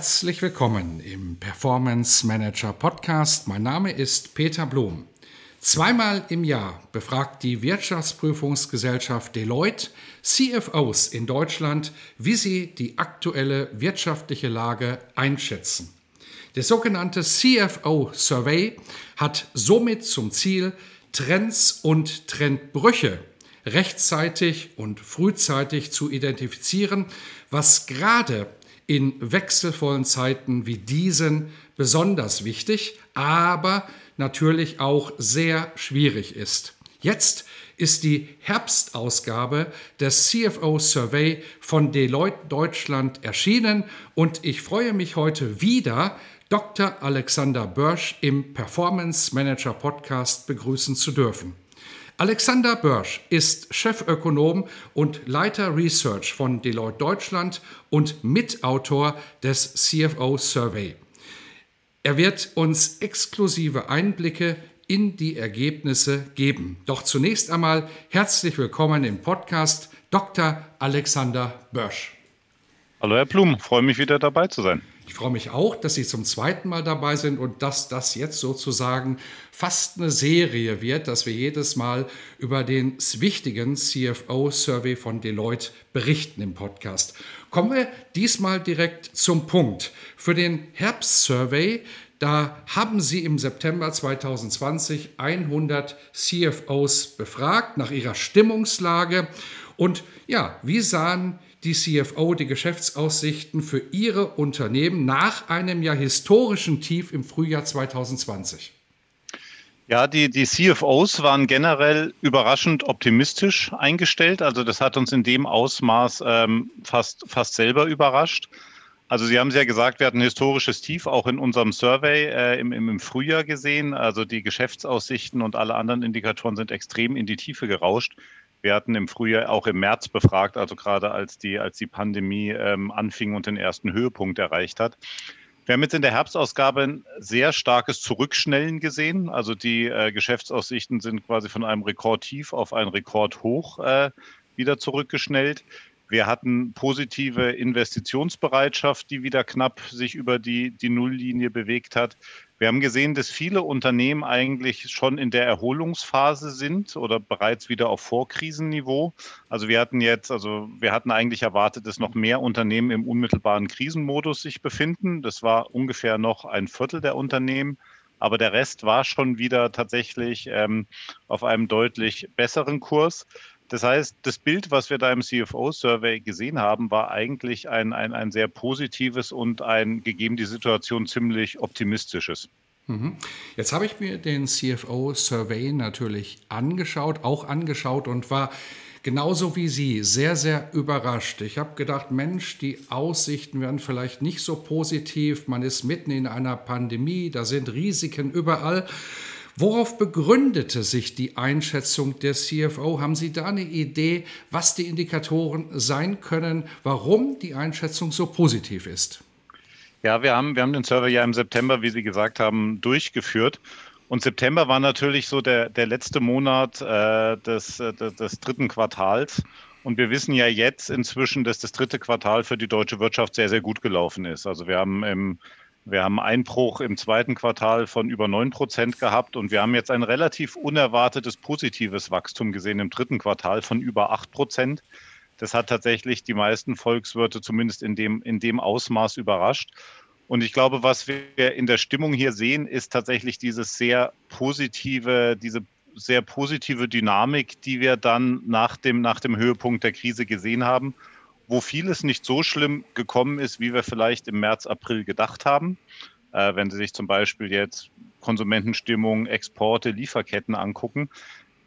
Herzlich willkommen im Performance Manager Podcast. Mein Name ist Peter Blum. Zweimal im Jahr befragt die Wirtschaftsprüfungsgesellschaft Deloitte CFOs in Deutschland, wie sie die aktuelle wirtschaftliche Lage einschätzen. Der sogenannte CFO Survey hat somit zum Ziel, Trends und Trendbrüche rechtzeitig und frühzeitig zu identifizieren, was gerade in wechselvollen Zeiten wie diesen besonders wichtig, aber natürlich auch sehr schwierig ist. Jetzt ist die Herbstausgabe des CFO Survey von Deloitte Deutschland erschienen und ich freue mich heute wieder, Dr. Alexander Börsch im Performance Manager Podcast begrüßen zu dürfen. Alexander Börsch ist Chefökonom und Leiter Research von Deloitte Deutschland und Mitautor des CFO Survey. Er wird uns exklusive Einblicke in die Ergebnisse geben. Doch zunächst einmal herzlich willkommen im Podcast Dr. Alexander Börsch. Hallo Herr Blum, freue mich wieder dabei zu sein. Ich freue mich auch, dass Sie zum zweiten Mal dabei sind und dass das jetzt sozusagen fast eine Serie wird, dass wir jedes Mal über den wichtigen CFO-Survey von Deloitte berichten im Podcast. Kommen wir diesmal direkt zum Punkt. Für den Herbst-Survey, da haben Sie im September 2020 100 CFOs befragt nach ihrer Stimmungslage. Und ja, wie sahen die CFO die Geschäftsaussichten für ihre Unternehmen nach einem ja historischen Tief im Frühjahr 2020? Ja, die, die CFOs waren generell überraschend optimistisch eingestellt. Also das hat uns in dem Ausmaß ähm, fast, fast selber überrascht. Also Sie haben es ja gesagt, wir hatten ein historisches Tief auch in unserem Survey äh, im, im Frühjahr gesehen. Also die Geschäftsaussichten und alle anderen Indikatoren sind extrem in die Tiefe gerauscht. Wir hatten im Frühjahr auch im März befragt, also gerade als die, als die Pandemie ähm, anfing und den ersten Höhepunkt erreicht hat. Wir haben jetzt in der Herbstausgabe ein sehr starkes Zurückschnellen gesehen. Also die äh, Geschäftsaussichten sind quasi von einem Rekordtief auf ein Rekordhoch äh, wieder zurückgeschnellt. Wir hatten positive Investitionsbereitschaft, die wieder knapp sich über die, die Nulllinie bewegt hat. Wir haben gesehen, dass viele Unternehmen eigentlich schon in der Erholungsphase sind oder bereits wieder auf Vorkrisenniveau. Also wir hatten jetzt, also wir hatten eigentlich erwartet, dass noch mehr Unternehmen im unmittelbaren Krisenmodus sich befinden. Das war ungefähr noch ein Viertel der Unternehmen. Aber der Rest war schon wieder tatsächlich ähm, auf einem deutlich besseren Kurs. Das heißt, das Bild, was wir da im CFO-Survey gesehen haben, war eigentlich ein, ein, ein sehr positives und ein, gegeben die Situation, ziemlich optimistisches. Mhm. Jetzt habe ich mir den CFO-Survey natürlich angeschaut, auch angeschaut und war genauso wie Sie sehr, sehr überrascht. Ich habe gedacht, Mensch, die Aussichten werden vielleicht nicht so positiv. Man ist mitten in einer Pandemie, da sind Risiken überall. Worauf begründete sich die Einschätzung der CFO? Haben Sie da eine Idee, was die Indikatoren sein können, warum die Einschätzung so positiv ist? Ja, wir haben, wir haben den Server ja im September, wie Sie gesagt haben, durchgeführt. Und September war natürlich so der, der letzte Monat äh, des, äh, des, des dritten Quartals. Und wir wissen ja jetzt inzwischen, dass das dritte Quartal für die deutsche Wirtschaft sehr, sehr gut gelaufen ist. Also wir haben im wir haben Einbruch im zweiten Quartal von über 9 Prozent gehabt und wir haben jetzt ein relativ unerwartetes positives Wachstum gesehen im dritten Quartal von über 8 Prozent. Das hat tatsächlich die meisten Volkswirte zumindest in dem, in dem Ausmaß überrascht. Und ich glaube, was wir in der Stimmung hier sehen, ist tatsächlich dieses sehr positive, diese sehr positive Dynamik, die wir dann nach dem, nach dem Höhepunkt der Krise gesehen haben wo vieles nicht so schlimm gekommen ist, wie wir vielleicht im März, April gedacht haben. Äh, wenn Sie sich zum Beispiel jetzt Konsumentenstimmung, Exporte, Lieferketten angucken.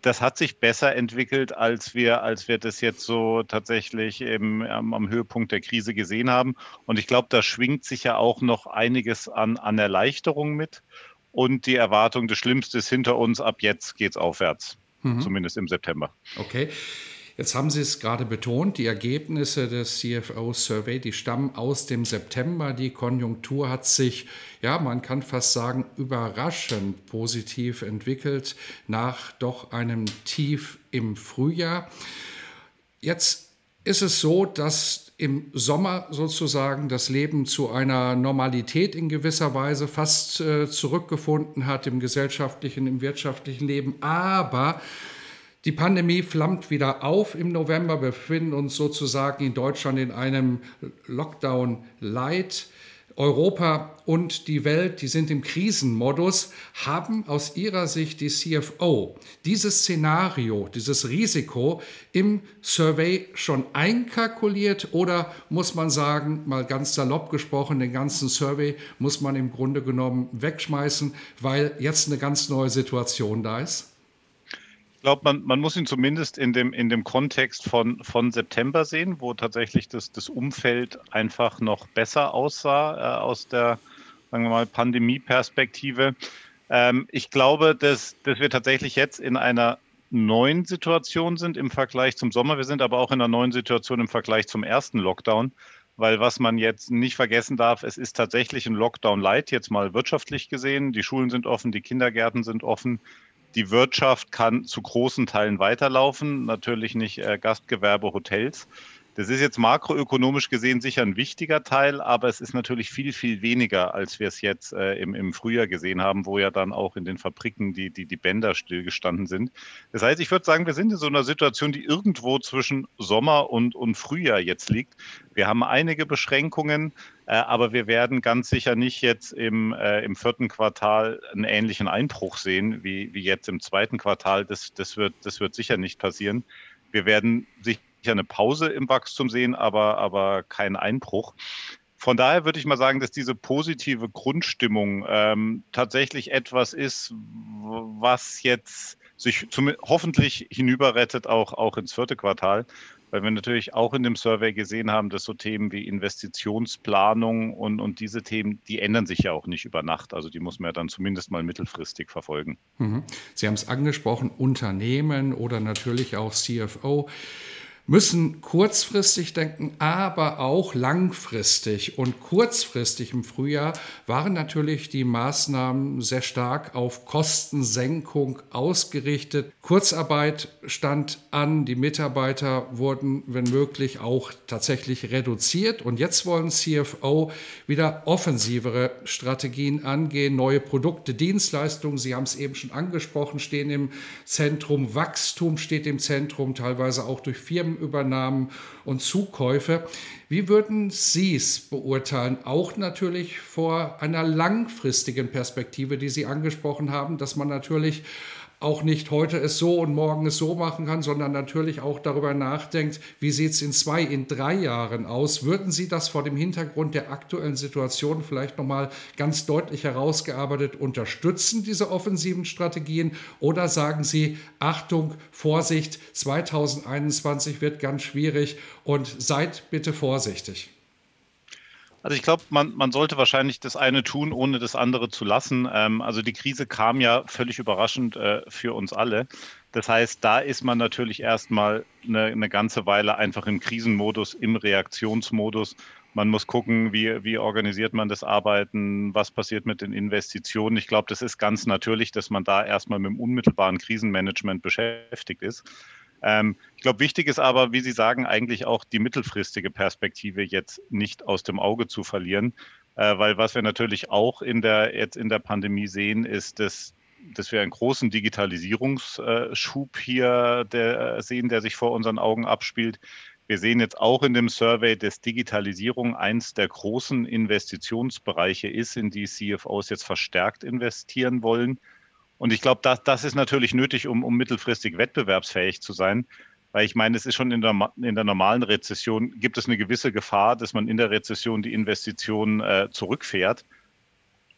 das hat sich besser entwickelt, als wir, als wir das jetzt so tatsächlich im, am, am Höhepunkt der Krise gesehen haben. Und ich glaube, da schwingt sich ja auch noch einiges an, an Erleichterung mit und die Erwartung, das Schlimmste ist hinter uns, ab jetzt geht es aufwärts, mhm. zumindest im September. Okay. Jetzt haben Sie es gerade betont, die Ergebnisse des CFO-Survey, die stammen aus dem September. Die Konjunktur hat sich, ja, man kann fast sagen, überraschend positiv entwickelt nach doch einem Tief im Frühjahr. Jetzt ist es so, dass im Sommer sozusagen das Leben zu einer Normalität in gewisser Weise fast äh, zurückgefunden hat im gesellschaftlichen, im wirtschaftlichen Leben. Aber die Pandemie flammt wieder auf im November. Wir befinden uns sozusagen in Deutschland in einem Lockdown Light. Europa und die Welt, die sind im Krisenmodus, haben aus ihrer Sicht die CFO dieses Szenario, dieses Risiko im Survey schon einkalkuliert oder muss man sagen, mal ganz salopp gesprochen, den ganzen Survey muss man im Grunde genommen wegschmeißen, weil jetzt eine ganz neue Situation da ist? Glaube, man, man muss ihn zumindest in dem, in dem Kontext von, von September sehen, wo tatsächlich das, das Umfeld einfach noch besser aussah äh, aus der, sagen wir mal, Pandemie-Perspektive. Ähm, ich glaube, dass, dass wir tatsächlich jetzt in einer neuen Situation sind im Vergleich zum Sommer. Wir sind aber auch in einer neuen Situation im Vergleich zum ersten Lockdown, weil was man jetzt nicht vergessen darf, es ist tatsächlich ein Lockdown light, jetzt mal wirtschaftlich gesehen. Die Schulen sind offen, die Kindergärten sind offen. Die Wirtschaft kann zu großen Teilen weiterlaufen, natürlich nicht äh, Gastgewerbe, Hotels. Das ist jetzt makroökonomisch gesehen sicher ein wichtiger Teil, aber es ist natürlich viel, viel weniger, als wir es jetzt äh, im, im Frühjahr gesehen haben, wo ja dann auch in den Fabriken die, die, die Bänder stillgestanden sind. Das heißt, ich würde sagen, wir sind in so einer Situation, die irgendwo zwischen Sommer und, und Frühjahr jetzt liegt. Wir haben einige Beschränkungen, aber wir werden ganz sicher nicht jetzt im, äh, im vierten Quartal einen ähnlichen Einbruch sehen wie, wie jetzt im zweiten Quartal. Das, das, wird, das wird sicher nicht passieren. Wir werden sicher eine Pause im Wachstum sehen, aber, aber keinen Einbruch. Von daher würde ich mal sagen, dass diese positive Grundstimmung ähm, tatsächlich etwas ist, was jetzt sich zum, hoffentlich hinüberrettet, auch, auch ins vierte Quartal weil wir natürlich auch in dem Survey gesehen haben, dass so Themen wie Investitionsplanung und, und diese Themen, die ändern sich ja auch nicht über Nacht. Also die muss man ja dann zumindest mal mittelfristig verfolgen. Mhm. Sie haben es angesprochen, Unternehmen oder natürlich auch CFO müssen kurzfristig denken, aber auch langfristig. Und kurzfristig im Frühjahr waren natürlich die Maßnahmen sehr stark auf Kostensenkung ausgerichtet. Kurzarbeit stand an, die Mitarbeiter wurden, wenn möglich, auch tatsächlich reduziert. Und jetzt wollen CFO wieder offensivere Strategien angehen, neue Produkte, Dienstleistungen, Sie haben es eben schon angesprochen, stehen im Zentrum, Wachstum steht im Zentrum, teilweise auch durch Firmen Firmenübernahmen und Zukäufe. Wie würden Sie es beurteilen? Auch natürlich vor einer langfristigen Perspektive, die Sie angesprochen haben, dass man natürlich auch nicht heute es so und morgen es so machen kann, sondern natürlich auch darüber nachdenkt, wie sieht es in zwei, in drei Jahren aus. Würden Sie das vor dem Hintergrund der aktuellen Situation vielleicht nochmal ganz deutlich herausgearbeitet unterstützen, diese offensiven Strategien? Oder sagen Sie, Achtung, Vorsicht, 2021 wird ganz schwierig und seid bitte vorsichtig? Also ich glaube, man, man sollte wahrscheinlich das eine tun, ohne das andere zu lassen. Ähm, also die Krise kam ja völlig überraschend äh, für uns alle. Das heißt, da ist man natürlich erstmal eine, eine ganze Weile einfach im Krisenmodus, im Reaktionsmodus. Man muss gucken, wie, wie organisiert man das Arbeiten, was passiert mit den Investitionen. Ich glaube, das ist ganz natürlich, dass man da erstmal mit dem unmittelbaren Krisenmanagement beschäftigt ist. Ähm, ich glaube, wichtig ist aber, wie Sie sagen, eigentlich auch die mittelfristige Perspektive jetzt nicht aus dem Auge zu verlieren, äh, weil was wir natürlich auch in der, jetzt in der Pandemie sehen, ist, dass dass wir einen großen Digitalisierungsschub hier der, sehen, der sich vor unseren Augen abspielt. Wir sehen jetzt auch in dem Survey, dass Digitalisierung eins der großen Investitionsbereiche ist, in die CFOs jetzt verstärkt investieren wollen. Und ich glaube, das, das ist natürlich nötig, um, um mittelfristig wettbewerbsfähig zu sein. Weil ich meine, es ist schon in der, in der normalen Rezession, gibt es eine gewisse Gefahr, dass man in der Rezession die Investitionen äh, zurückfährt.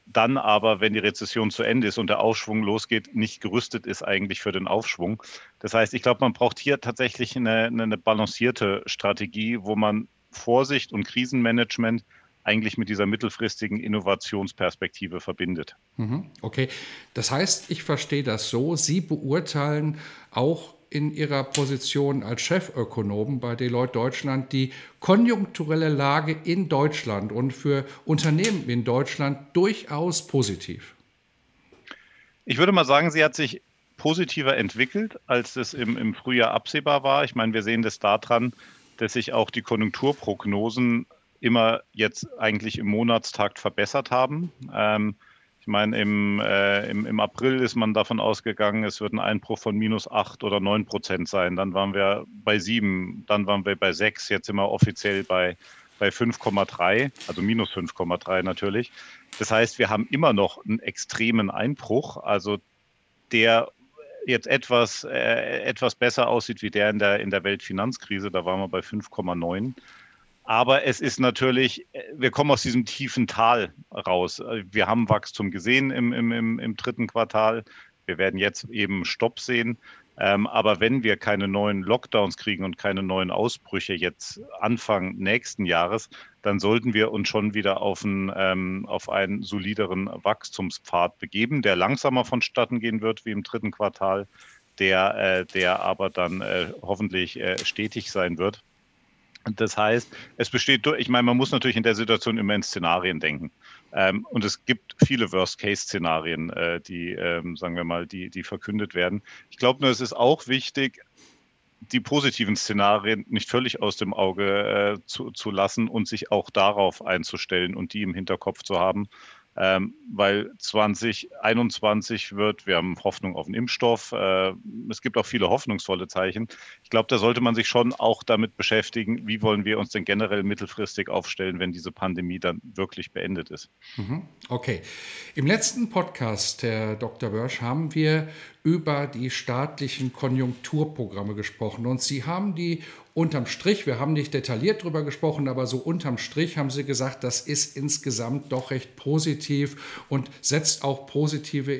dann aber, wenn die Rezession zu Ende ist und der Aufschwung losgeht, nicht gerüstet ist eigentlich für den Aufschwung. Das heißt, ich glaube, man braucht hier tatsächlich eine, eine balancierte Strategie, wo man Vorsicht und Krisenmanagement eigentlich mit dieser mittelfristigen Innovationsperspektive verbindet. Mhm. Okay, das heißt, ich verstehe das so, Sie beurteilen auch in Ihrer Position als Chefökonom bei Deloitte Deutschland die konjunkturelle Lage in Deutschland und für Unternehmen in Deutschland durchaus positiv? Ich würde mal sagen, sie hat sich positiver entwickelt, als es im, im Frühjahr absehbar war. Ich meine, wir sehen das daran, dass sich auch die Konjunkturprognosen immer jetzt eigentlich im Monatstakt verbessert haben. Ähm, ich meine, im, äh, im, im, April ist man davon ausgegangen, es wird ein Einbruch von minus 8 oder 9 Prozent sein. Dann waren wir bei 7, dann waren wir bei 6, jetzt sind wir offiziell bei, bei 5,3, also minus 5,3 natürlich. Das heißt, wir haben immer noch einen extremen Einbruch, also der jetzt etwas, äh, etwas besser aussieht wie der in der, in der Weltfinanzkrise. Da waren wir bei 5,9. Aber es ist natürlich, wir kommen aus diesem tiefen Tal raus. Wir haben Wachstum gesehen im, im, im, im dritten Quartal. Wir werden jetzt eben Stopp sehen. Ähm, aber wenn wir keine neuen Lockdowns kriegen und keine neuen Ausbrüche jetzt Anfang nächsten Jahres, dann sollten wir uns schon wieder auf einen, ähm, auf einen solideren Wachstumspfad begeben, der langsamer vonstatten gehen wird wie im dritten Quartal, der, äh, der aber dann äh, hoffentlich äh, stetig sein wird. Das heißt, es besteht, ich meine, man muss natürlich in der Situation immer in Szenarien denken. Ähm, und es gibt viele Worst-Case-Szenarien, äh, die, ähm, sagen wir mal, die, die verkündet werden. Ich glaube nur, es ist auch wichtig, die positiven Szenarien nicht völlig aus dem Auge äh, zu, zu lassen und sich auch darauf einzustellen und die im Hinterkopf zu haben ähm, weil 2021 wird, wir haben Hoffnung auf einen Impfstoff, äh, es gibt auch viele hoffnungsvolle Zeichen. Ich glaube, da sollte man sich schon auch damit beschäftigen, wie wollen wir uns denn generell mittelfristig aufstellen, wenn diese Pandemie dann wirklich beendet ist. Mhm. Okay. Im letzten Podcast, Herr Dr. Börsch, haben wir über die staatlichen Konjunkturprogramme gesprochen. Und Sie haben die unterm Strich, wir haben nicht detailliert darüber gesprochen, aber so unterm Strich haben Sie gesagt, das ist insgesamt doch recht positiv und setzt auch positive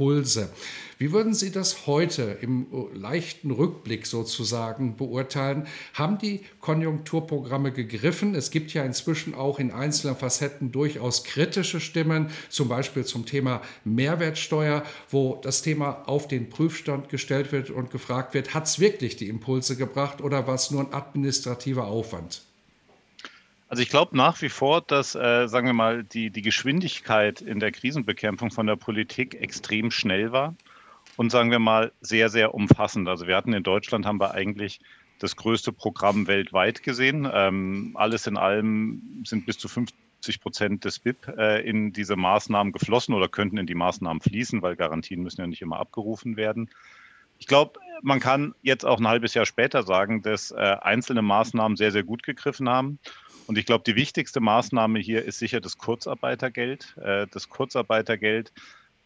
Impulse. Wie würden Sie das heute im leichten Rückblick sozusagen beurteilen? Haben die Konjunkturprogramme gegriffen? Es gibt ja inzwischen auch in einzelnen Facetten durchaus kritische Stimmen, zum Beispiel zum Thema Mehrwertsteuer, wo das Thema auf den Prüfstand gestellt wird und gefragt wird, hat es wirklich die Impulse gebracht oder war es nur ein administrativer Aufwand? Also ich glaube nach wie vor, dass, äh, sagen wir mal, die, die Geschwindigkeit in der Krisenbekämpfung von der Politik extrem schnell war und sagen wir mal sehr, sehr umfassend. Also wir hatten in Deutschland, haben wir eigentlich das größte Programm weltweit gesehen. Ähm, alles in allem sind bis zu 50 Prozent des BIP äh, in diese Maßnahmen geflossen oder könnten in die Maßnahmen fließen, weil Garantien müssen ja nicht immer abgerufen werden. Ich glaube, man kann jetzt auch ein halbes Jahr später sagen, dass äh, einzelne Maßnahmen sehr, sehr gut gegriffen haben. Und ich glaube, die wichtigste Maßnahme hier ist sicher das Kurzarbeitergeld. Äh, das Kurzarbeitergeld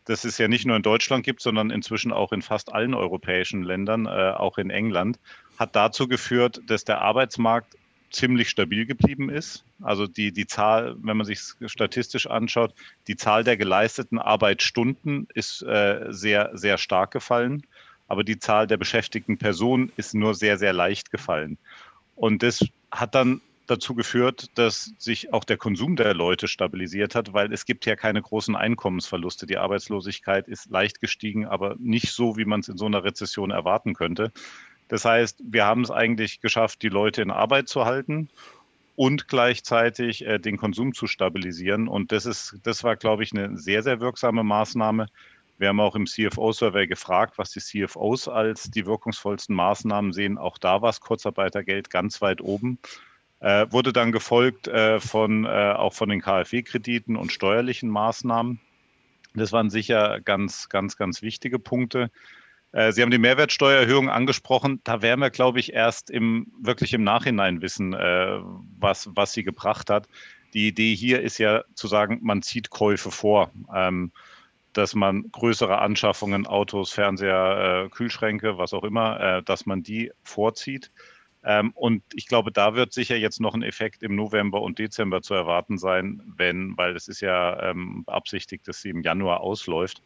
das es ja nicht nur in Deutschland gibt, sondern inzwischen auch in fast allen europäischen Ländern, äh, auch in England, hat dazu geführt, dass der Arbeitsmarkt ziemlich stabil geblieben ist. Also die, die Zahl, wenn man sich statistisch anschaut, die Zahl der geleisteten Arbeitsstunden ist äh, sehr, sehr stark gefallen, aber die Zahl der beschäftigten Personen ist nur sehr, sehr leicht gefallen. Und das hat dann dazu geführt, dass sich auch der Konsum der Leute stabilisiert hat, weil es gibt ja keine großen Einkommensverluste. Die Arbeitslosigkeit ist leicht gestiegen, aber nicht so, wie man es in so einer Rezession erwarten könnte. Das heißt, wir haben es eigentlich geschafft, die Leute in Arbeit zu halten und gleichzeitig äh, den Konsum zu stabilisieren. Und das ist, das war, glaube ich, eine sehr, sehr wirksame Maßnahme. Wir haben auch im CFO-Survey gefragt, was die CFOs als die wirkungsvollsten Maßnahmen sehen. Auch da war es Kurzarbeitergeld ganz weit oben. Äh, wurde dann gefolgt äh, von, äh, auch von den KfW-Krediten und steuerlichen Maßnahmen. Das waren sicher ganz, ganz, ganz wichtige Punkte. Äh, Sie haben die Mehrwertsteuererhöhung angesprochen. Da werden wir, glaube ich, erst im, wirklich im Nachhinein wissen, äh, was, was sie gebracht hat. Die Idee hier ist ja zu sagen, man zieht Käufe vor. Ähm, dass man größere Anschaffungen, Autos, Fernseher, äh, Kühlschränke, was auch immer, dass man die vorzieht. Ähm, und ich glaube, da wird sicher jetzt noch ein Effekt im November und Dezember zu erwarten sein, wenn, weil es ist ja ähm, beabsichtigt, dass sie im Januar ausläuft.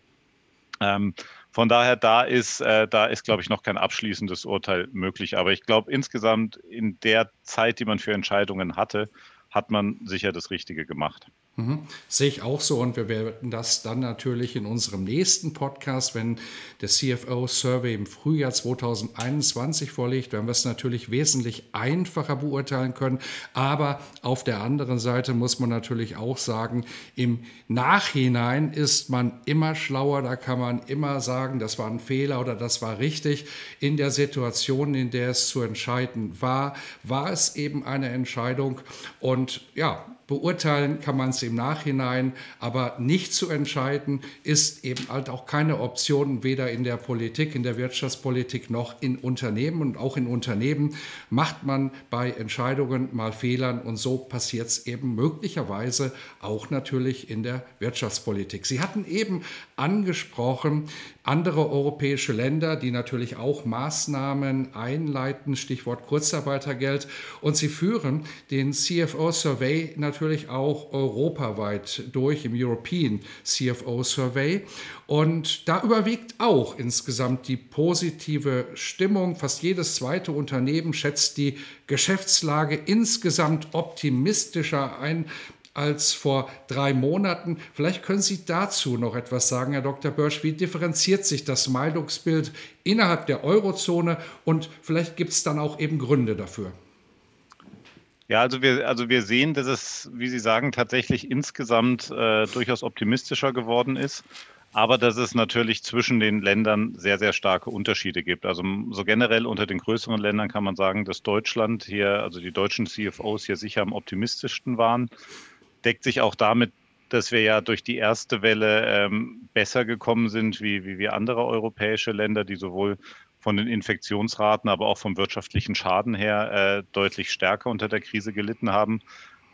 Ähm, von daher, da ist, äh, da ist, glaube ich, noch kein abschließendes Urteil möglich. Aber ich glaube, insgesamt in der Zeit, die man für Entscheidungen hatte, hat man sicher das Richtige gemacht. Mhm. Sehe ich auch so und wir werden das dann natürlich in unserem nächsten Podcast, wenn der CFO-Survey im Frühjahr 2021 vorliegt, werden wir es natürlich wesentlich einfacher beurteilen können. Aber auf der anderen Seite muss man natürlich auch sagen, im Nachhinein ist man immer schlauer, da kann man immer sagen, das war ein Fehler oder das war richtig. In der Situation, in der es zu entscheiden war, war es eben eine Entscheidung und ja, Beurteilen kann man es im Nachhinein, aber nicht zu entscheiden ist eben halt auch keine Option, weder in der Politik, in der Wirtschaftspolitik noch in Unternehmen. Und auch in Unternehmen macht man bei Entscheidungen mal Fehlern und so passiert es eben möglicherweise auch natürlich in der Wirtschaftspolitik. Sie hatten eben angesprochen, andere europäische Länder, die natürlich auch Maßnahmen einleiten, Stichwort Kurzarbeitergeld. Und sie führen den CFO-Survey natürlich auch europaweit durch im European CFO-Survey. Und da überwiegt auch insgesamt die positive Stimmung. Fast jedes zweite Unternehmen schätzt die Geschäftslage insgesamt optimistischer ein als vor drei Monaten. Vielleicht können Sie dazu noch etwas sagen, Herr Dr. Börsch. Wie differenziert sich das Meinungsbild innerhalb der Eurozone und vielleicht gibt es dann auch eben Gründe dafür? Ja, also wir, also wir sehen, dass es, wie Sie sagen, tatsächlich insgesamt äh, durchaus optimistischer geworden ist, aber dass es natürlich zwischen den Ländern sehr, sehr starke Unterschiede gibt. Also so generell unter den größeren Ländern kann man sagen, dass Deutschland hier, also die deutschen CFOs hier sicher am optimistischsten waren deckt sich auch damit, dass wir ja durch die erste Welle ähm, besser gekommen sind wie, wie, wie andere europäische Länder, die sowohl von den Infektionsraten, aber auch vom wirtschaftlichen Schaden her äh, deutlich stärker unter der Krise gelitten haben.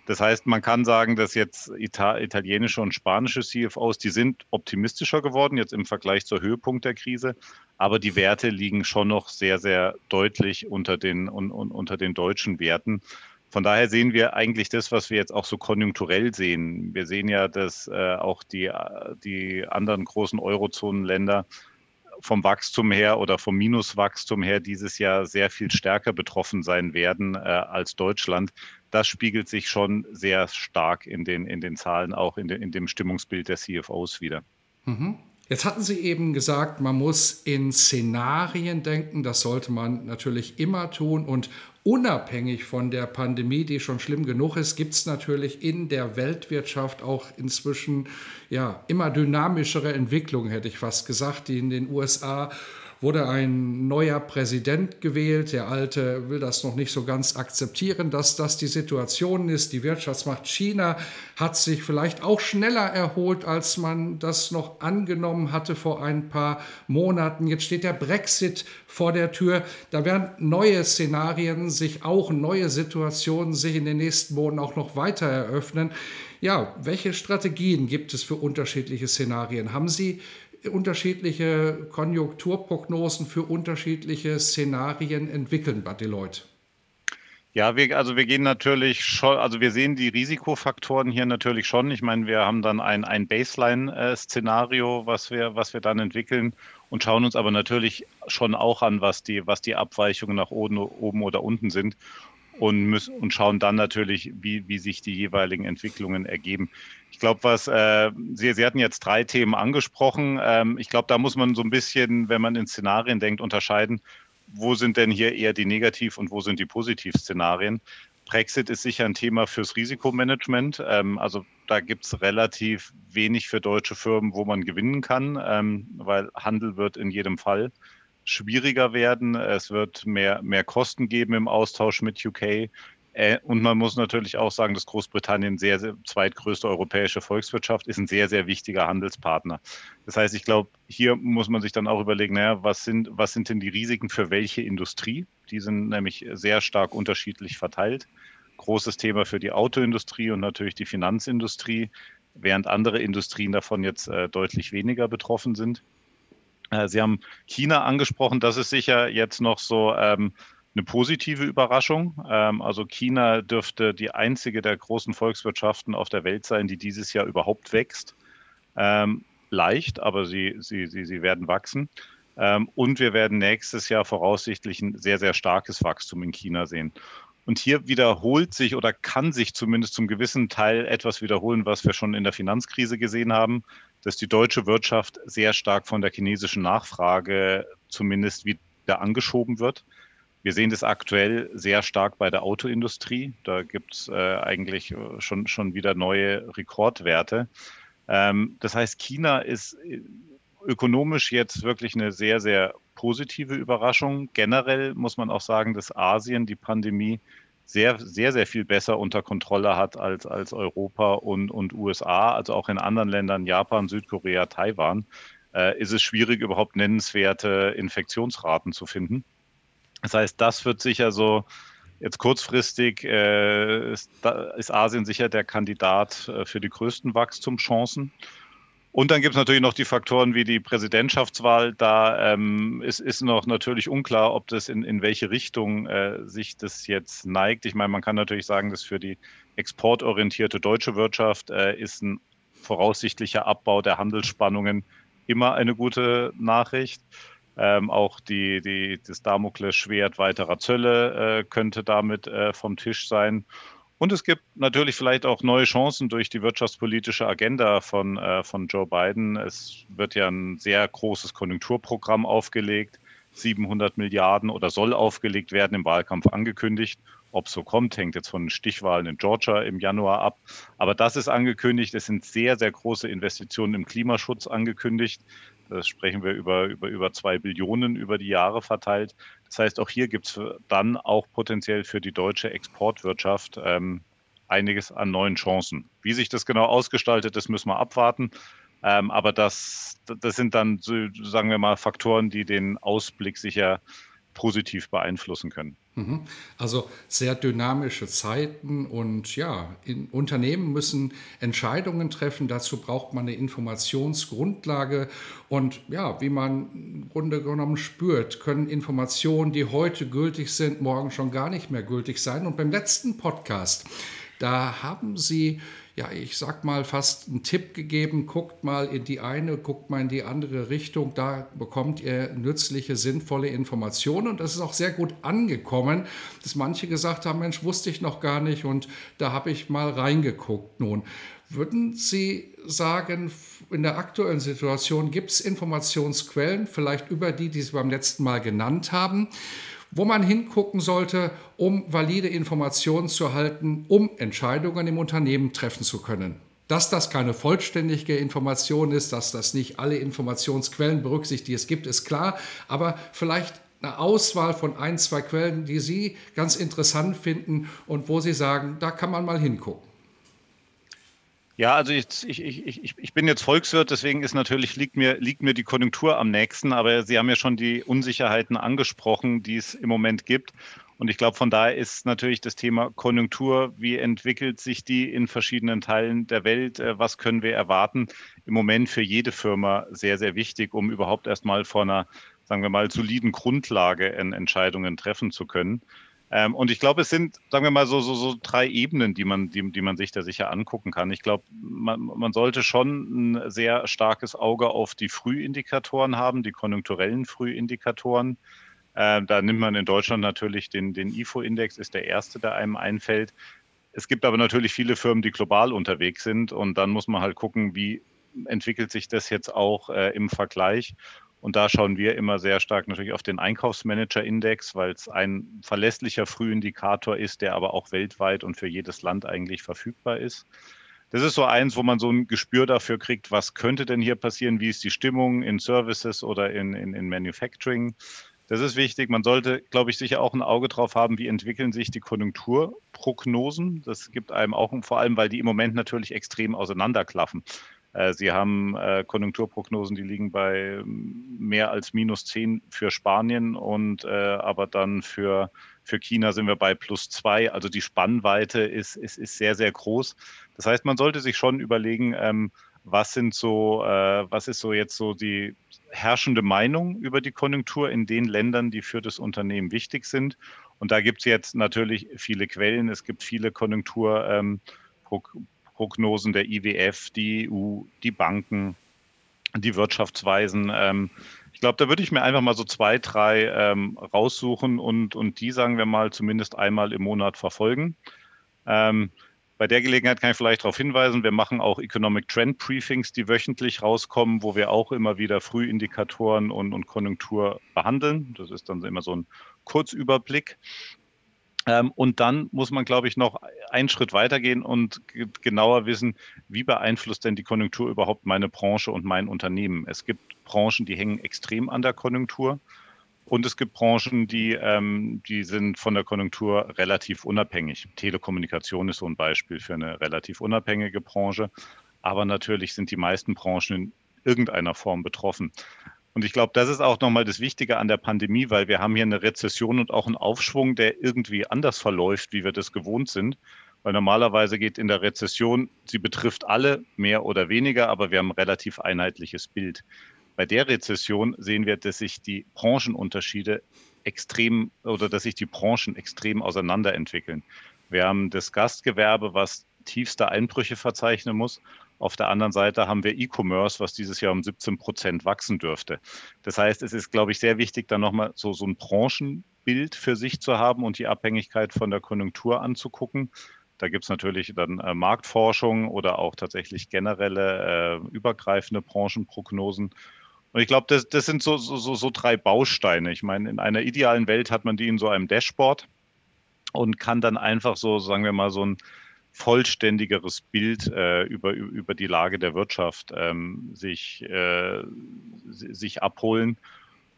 Das heißt, man kann sagen, dass jetzt Ita italienische und spanische CFOs, die sind optimistischer geworden jetzt im Vergleich zur Höhepunkt der Krise, aber die Werte liegen schon noch sehr, sehr deutlich unter den, un, un, unter den deutschen Werten. Von daher sehen wir eigentlich das, was wir jetzt auch so konjunkturell sehen. Wir sehen ja, dass äh, auch die, die anderen großen Eurozonenländer vom Wachstum her oder vom Minuswachstum her dieses Jahr sehr viel stärker betroffen sein werden äh, als Deutschland. Das spiegelt sich schon sehr stark in den, in den Zahlen, auch in, de, in dem Stimmungsbild der CFOs wieder. Mhm. Jetzt hatten Sie eben gesagt, man muss in Szenarien denken. Das sollte man natürlich immer tun. Und unabhängig von der Pandemie, die schon schlimm genug ist, gibt es natürlich in der Weltwirtschaft auch inzwischen ja, immer dynamischere Entwicklungen, hätte ich fast gesagt, die in den USA wurde ein neuer Präsident gewählt. Der alte will das noch nicht so ganz akzeptieren, dass das die Situation ist. Die Wirtschaftsmacht China hat sich vielleicht auch schneller erholt, als man das noch angenommen hatte vor ein paar Monaten. Jetzt steht der Brexit vor der Tür. Da werden neue Szenarien sich auch, neue Situationen sich in den nächsten Monaten auch noch weiter eröffnen. Ja, welche Strategien gibt es für unterschiedliche Szenarien? Haben Sie unterschiedliche Konjunkturprognosen für unterschiedliche Szenarien entwickeln bei Deloitte? Ja, wir, also wir gehen natürlich schon, also wir sehen die Risikofaktoren hier natürlich schon. Ich meine, wir haben dann ein, ein Baseline-Szenario, was wir, was wir dann entwickeln und schauen uns aber natürlich schon auch an, was die, was die Abweichungen nach oben, oben oder unten sind und, müssen, und schauen dann natürlich, wie, wie sich die jeweiligen Entwicklungen ergeben. Ich glaube, was äh, Sie, Sie hatten jetzt drei Themen angesprochen. Ähm, ich glaube, da muss man so ein bisschen, wenn man in Szenarien denkt, unterscheiden, wo sind denn hier eher die Negativ- und wo sind die Positiv-Szenarien. Brexit ist sicher ein Thema fürs Risikomanagement. Ähm, also da gibt es relativ wenig für deutsche Firmen, wo man gewinnen kann, ähm, weil Handel wird in jedem Fall schwieriger werden. Es wird mehr, mehr Kosten geben im Austausch mit UK. Äh, und man muss natürlich auch sagen, dass Großbritannien sehr, sehr zweitgrößte europäische Volkswirtschaft ist, ein sehr, sehr wichtiger Handelspartner. Das heißt, ich glaube, hier muss man sich dann auch überlegen, naja, was sind, was sind denn die Risiken für welche Industrie? Die sind nämlich sehr stark unterschiedlich verteilt. Großes Thema für die Autoindustrie und natürlich die Finanzindustrie, während andere Industrien davon jetzt äh, deutlich weniger betroffen sind. Äh, Sie haben China angesprochen, das ist sicher jetzt noch so, ähm, eine positive Überraschung. Ähm, also China dürfte die einzige der großen Volkswirtschaften auf der Welt sein, die dieses Jahr überhaupt wächst. Ähm, leicht, aber sie, sie, sie, sie werden wachsen. Ähm, und wir werden nächstes Jahr voraussichtlich ein sehr, sehr starkes Wachstum in China sehen. Und hier wiederholt sich oder kann sich zumindest zum gewissen Teil etwas wiederholen, was wir schon in der Finanzkrise gesehen haben, dass die deutsche Wirtschaft sehr stark von der chinesischen Nachfrage zumindest wieder angeschoben wird. Wir sehen das aktuell sehr stark bei der Autoindustrie. Da gibt es äh, eigentlich äh, schon, schon wieder neue Rekordwerte. Ähm, das heißt, China ist äh, ökonomisch jetzt wirklich eine sehr, sehr positive Überraschung. Generell muss man auch sagen, dass Asien die Pandemie sehr, sehr, sehr viel besser unter Kontrolle hat als, als Europa und, und USA. Also auch in anderen Ländern, Japan, Südkorea, Taiwan, äh, ist es schwierig, überhaupt nennenswerte Infektionsraten zu finden. Das heißt, das wird sicher so, jetzt kurzfristig äh, ist, ist, Asien sicher der Kandidat äh, für die größten Wachstumschancen. Und dann gibt es natürlich noch die Faktoren wie die Präsidentschaftswahl. Da ähm, ist, ist noch natürlich unklar, ob das in, in welche Richtung äh, sich das jetzt neigt. Ich meine, man kann natürlich sagen, dass für die exportorientierte deutsche Wirtschaft äh, ist ein voraussichtlicher Abbau der Handelsspannungen immer eine gute Nachricht. Ähm, auch die, die, das Damoklesschwert weiterer Zölle äh, könnte damit äh, vom Tisch sein. Und es gibt natürlich vielleicht auch neue Chancen durch die wirtschaftspolitische Agenda von, äh, von Joe Biden. Es wird ja ein sehr großes Konjunkturprogramm aufgelegt. 700 Milliarden oder soll aufgelegt werden im Wahlkampf angekündigt. Ob so kommt, hängt jetzt von den Stichwahlen in Georgia im Januar ab. Aber das ist angekündigt. Es sind sehr, sehr große Investitionen im Klimaschutz angekündigt. Das sprechen wir über, über, über zwei Billionen über die Jahre verteilt. Das heißt, auch hier gibt es dann auch potenziell für die deutsche Exportwirtschaft ähm, einiges an neuen Chancen. Wie sich das genau ausgestaltet, das müssen wir abwarten. Ähm, aber das, das sind dann, so, sagen wir mal, Faktoren, die den Ausblick sicher positiv beeinflussen können. Mhm. Also sehr dynamische Zeiten und ja, Unternehmen müssen Entscheidungen treffen. Dazu braucht man eine Informationsgrundlage und ja, wie man im Grunde genommen spürt, können Informationen, die heute gültig sind, morgen schon gar nicht mehr gültig sein. Und beim letzten Podcast, da haben Sie ja, ich sag mal, fast einen Tipp gegeben, guckt mal in die eine, guckt mal in die andere Richtung, da bekommt ihr nützliche, sinnvolle Informationen. Und das ist auch sehr gut angekommen, dass manche gesagt haben, Mensch, wusste ich noch gar nicht. Und da habe ich mal reingeguckt. Nun, würden Sie sagen, in der aktuellen Situation gibt es Informationsquellen, vielleicht über die, die Sie beim letzten Mal genannt haben, wo man hingucken sollte, um valide Informationen zu erhalten, um Entscheidungen im Unternehmen treffen zu können. Dass das keine vollständige Information ist, dass das nicht alle Informationsquellen berücksichtigt, die es gibt, ist klar, aber vielleicht eine Auswahl von ein, zwei Quellen, die Sie ganz interessant finden und wo Sie sagen, da kann man mal hingucken. Ja, also ich, ich, ich, ich bin jetzt Volkswirt, deswegen ist natürlich, liegt mir, liegt mir die Konjunktur am nächsten, aber Sie haben ja schon die Unsicherheiten angesprochen, die es im Moment gibt. Und ich glaube, von daher ist natürlich das Thema Konjunktur, wie entwickelt sich die in verschiedenen Teilen der Welt, äh, was können wir erwarten, im Moment für jede Firma sehr, sehr wichtig, um überhaupt erstmal vor einer, sagen wir mal, soliden Grundlage Entscheidungen treffen zu können. Ähm, und ich glaube, es sind, sagen wir mal, so, so, so drei Ebenen, die man, die, die man sich da sicher angucken kann. Ich glaube, man, man sollte schon ein sehr starkes Auge auf die Frühindikatoren haben, die konjunkturellen Frühindikatoren. Ähm, da nimmt man in Deutschland natürlich den, den IFO-Index, ist der erste, der einem einfällt. Es gibt aber natürlich viele Firmen, die global unterwegs sind und dann muss man halt gucken, wie entwickelt sich das jetzt auch äh, im Vergleich. Und da schauen wir immer sehr stark natürlich auf den Einkaufsmanager-Index, weil es ein verlässlicher Frühindikator ist, der aber auch weltweit und für jedes Land eigentlich verfügbar ist. Das ist so eins, wo man so ein Gespür dafür kriegt, was könnte denn hier passieren, wie ist die Stimmung in Services oder in, in, in Manufacturing. Das ist wichtig. Man sollte, glaube ich, sicher auch ein Auge drauf haben, wie entwickeln sich die Konjunkturprognosen. Das gibt einem auch, vor allem, weil die im Moment natürlich extrem auseinanderklaffen. Äh, Sie haben äh, Konjunkturprognosen, die liegen bei mehr als minus 10 für Spanien und äh, aber dann für, für China sind wir bei plus 2. Also die Spannweite ist, ist, ist sehr, sehr groß. Das heißt, man sollte sich schon überlegen, ähm, was sind so, was ist so jetzt so die herrschende Meinung über die Konjunktur in den Ländern, die für das Unternehmen wichtig sind Und da gibt es jetzt natürlich viele Quellen, es gibt viele Konjunkturprognosen ähm, der IWF, die EU, die Banken, die Wirtschaftsweisen. Ähm, ich glaube, da würde ich mir einfach mal so zwei, drei ähm, raussuchen und, und die, sagen wir mal, zumindest einmal im Monat verfolgen. Ähm, bei der Gelegenheit kann ich vielleicht darauf hinweisen, wir machen auch Economic Trend Briefings, die wöchentlich rauskommen, wo wir auch immer wieder Frühindikatoren und, und Konjunktur behandeln. Das ist dann immer so ein Kurzüberblick. Ähm, und dann muss man, glaube ich, noch einen Schritt weitergehen und genauer wissen, wie beeinflusst denn die Konjunktur überhaupt meine Branche und mein Unternehmen. Es gibt Branchen, die hängen extrem an der Konjunktur. Und es gibt Branchen, die, ähm, die sind von der Konjunktur relativ unabhängig. Telekommunikation ist so ein Beispiel für eine relativ unabhängige Branche. Aber natürlich sind die meisten Branchen in irgendeiner Form betroffen. Und ich glaube, das ist auch nochmal das Wichtige an der Pandemie, weil wir haben hier eine Rezession und auch einen Aufschwung, der irgendwie anders verläuft, wie wir das gewohnt sind. Weil normalerweise geht in der Rezession, sie betrifft alle mehr oder weniger, aber wir haben ein relativ einheitliches Bild. Bei der Rezession sehen wir, dass sich die Branchenunterschiede extrem oder dass sich die Branchen extrem auseinanderentwickeln. Wir haben das Gastgewerbe, was tiefste Einbrüche verzeichnen muss. Auf der anderen Seite haben wir E-Commerce, was dieses Jahr um 17 Prozent wachsen dürfte. Das heißt, es ist, glaube ich, sehr wichtig, dann nochmal so, so ein Branchenbild für sich zu haben und die Abhängigkeit von der Konjunktur anzugucken. Da gibt es natürlich dann äh, Marktforschung oder auch tatsächlich generelle äh, übergreifende Branchenprognosen. Und ich glaube, das, das sind so, so, so drei Bausteine. Ich meine, in einer idealen Welt hat man die in so einem Dashboard und kann dann einfach so, sagen wir mal, so ein vollständigeres Bild äh, über, über die Lage der Wirtschaft ähm, sich, äh, sich abholen.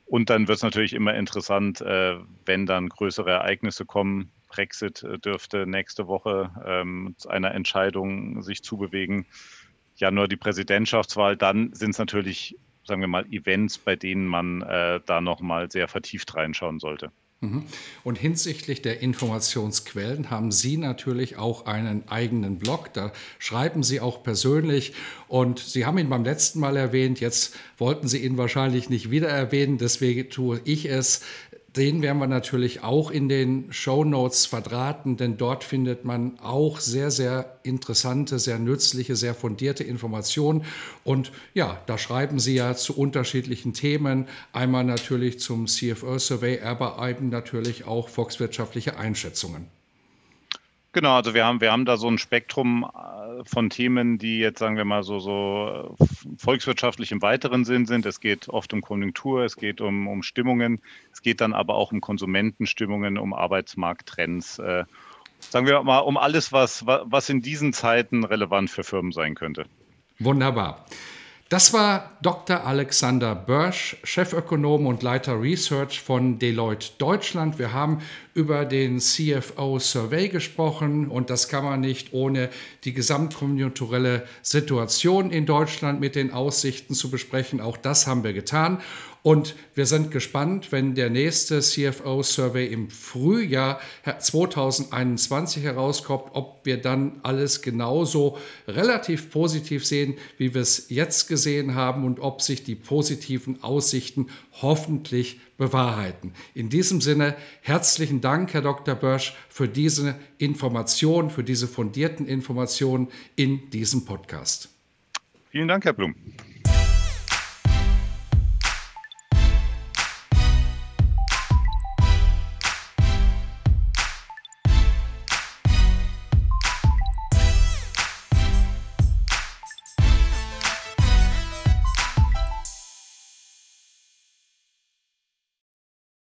Und dann wird es natürlich immer interessant, äh, wenn dann größere Ereignisse kommen. Brexit äh, dürfte nächste Woche ähm, zu einer Entscheidung sich zubewegen. Ja, nur die Präsidentschaftswahl, dann sind es natürlich sagen wir mal, Events, bei denen man äh, da nochmal sehr vertieft reinschauen sollte. Mhm. Und hinsichtlich der Informationsquellen haben Sie natürlich auch einen eigenen Blog. Da schreiben Sie auch persönlich. Und Sie haben ihn beim letzten Mal erwähnt. Jetzt wollten Sie ihn wahrscheinlich nicht wieder erwähnen. Deswegen tue ich es. Den werden wir natürlich auch in den Show Notes verdrahten, denn dort findet man auch sehr, sehr interessante, sehr nützliche, sehr fundierte Informationen. Und ja, da schreiben Sie ja zu unterschiedlichen Themen. Einmal natürlich zum CFO-Survey, aber eben natürlich auch volkswirtschaftliche Einschätzungen. Genau, also wir haben, wir haben da so ein Spektrum äh, von Themen, die jetzt, sagen wir mal, so, so äh, volkswirtschaftlich im weiteren Sinn sind. Es geht oft um Konjunktur, es geht um, um Stimmungen, es geht dann aber auch um Konsumentenstimmungen, um Arbeitsmarkttrends. Äh, sagen wir mal, um alles, was, was in diesen Zeiten relevant für Firmen sein könnte. Wunderbar. Das war Dr. Alexander Börsch, Chefökonom und Leiter Research von Deloitte Deutschland. Wir haben über den CFO Survey gesprochen und das kann man nicht ohne die gesamtkonjunkturelle Situation in Deutschland mit den Aussichten zu besprechen. Auch das haben wir getan. Und wir sind gespannt, wenn der nächste CFO-Survey im Frühjahr 2021 herauskommt, ob wir dann alles genauso relativ positiv sehen, wie wir es jetzt gesehen haben und ob sich die positiven Aussichten hoffentlich bewahrheiten. In diesem Sinne herzlichen Dank, Herr Dr. Börsch, für diese Informationen, für diese fundierten Informationen in diesem Podcast. Vielen Dank, Herr Blum.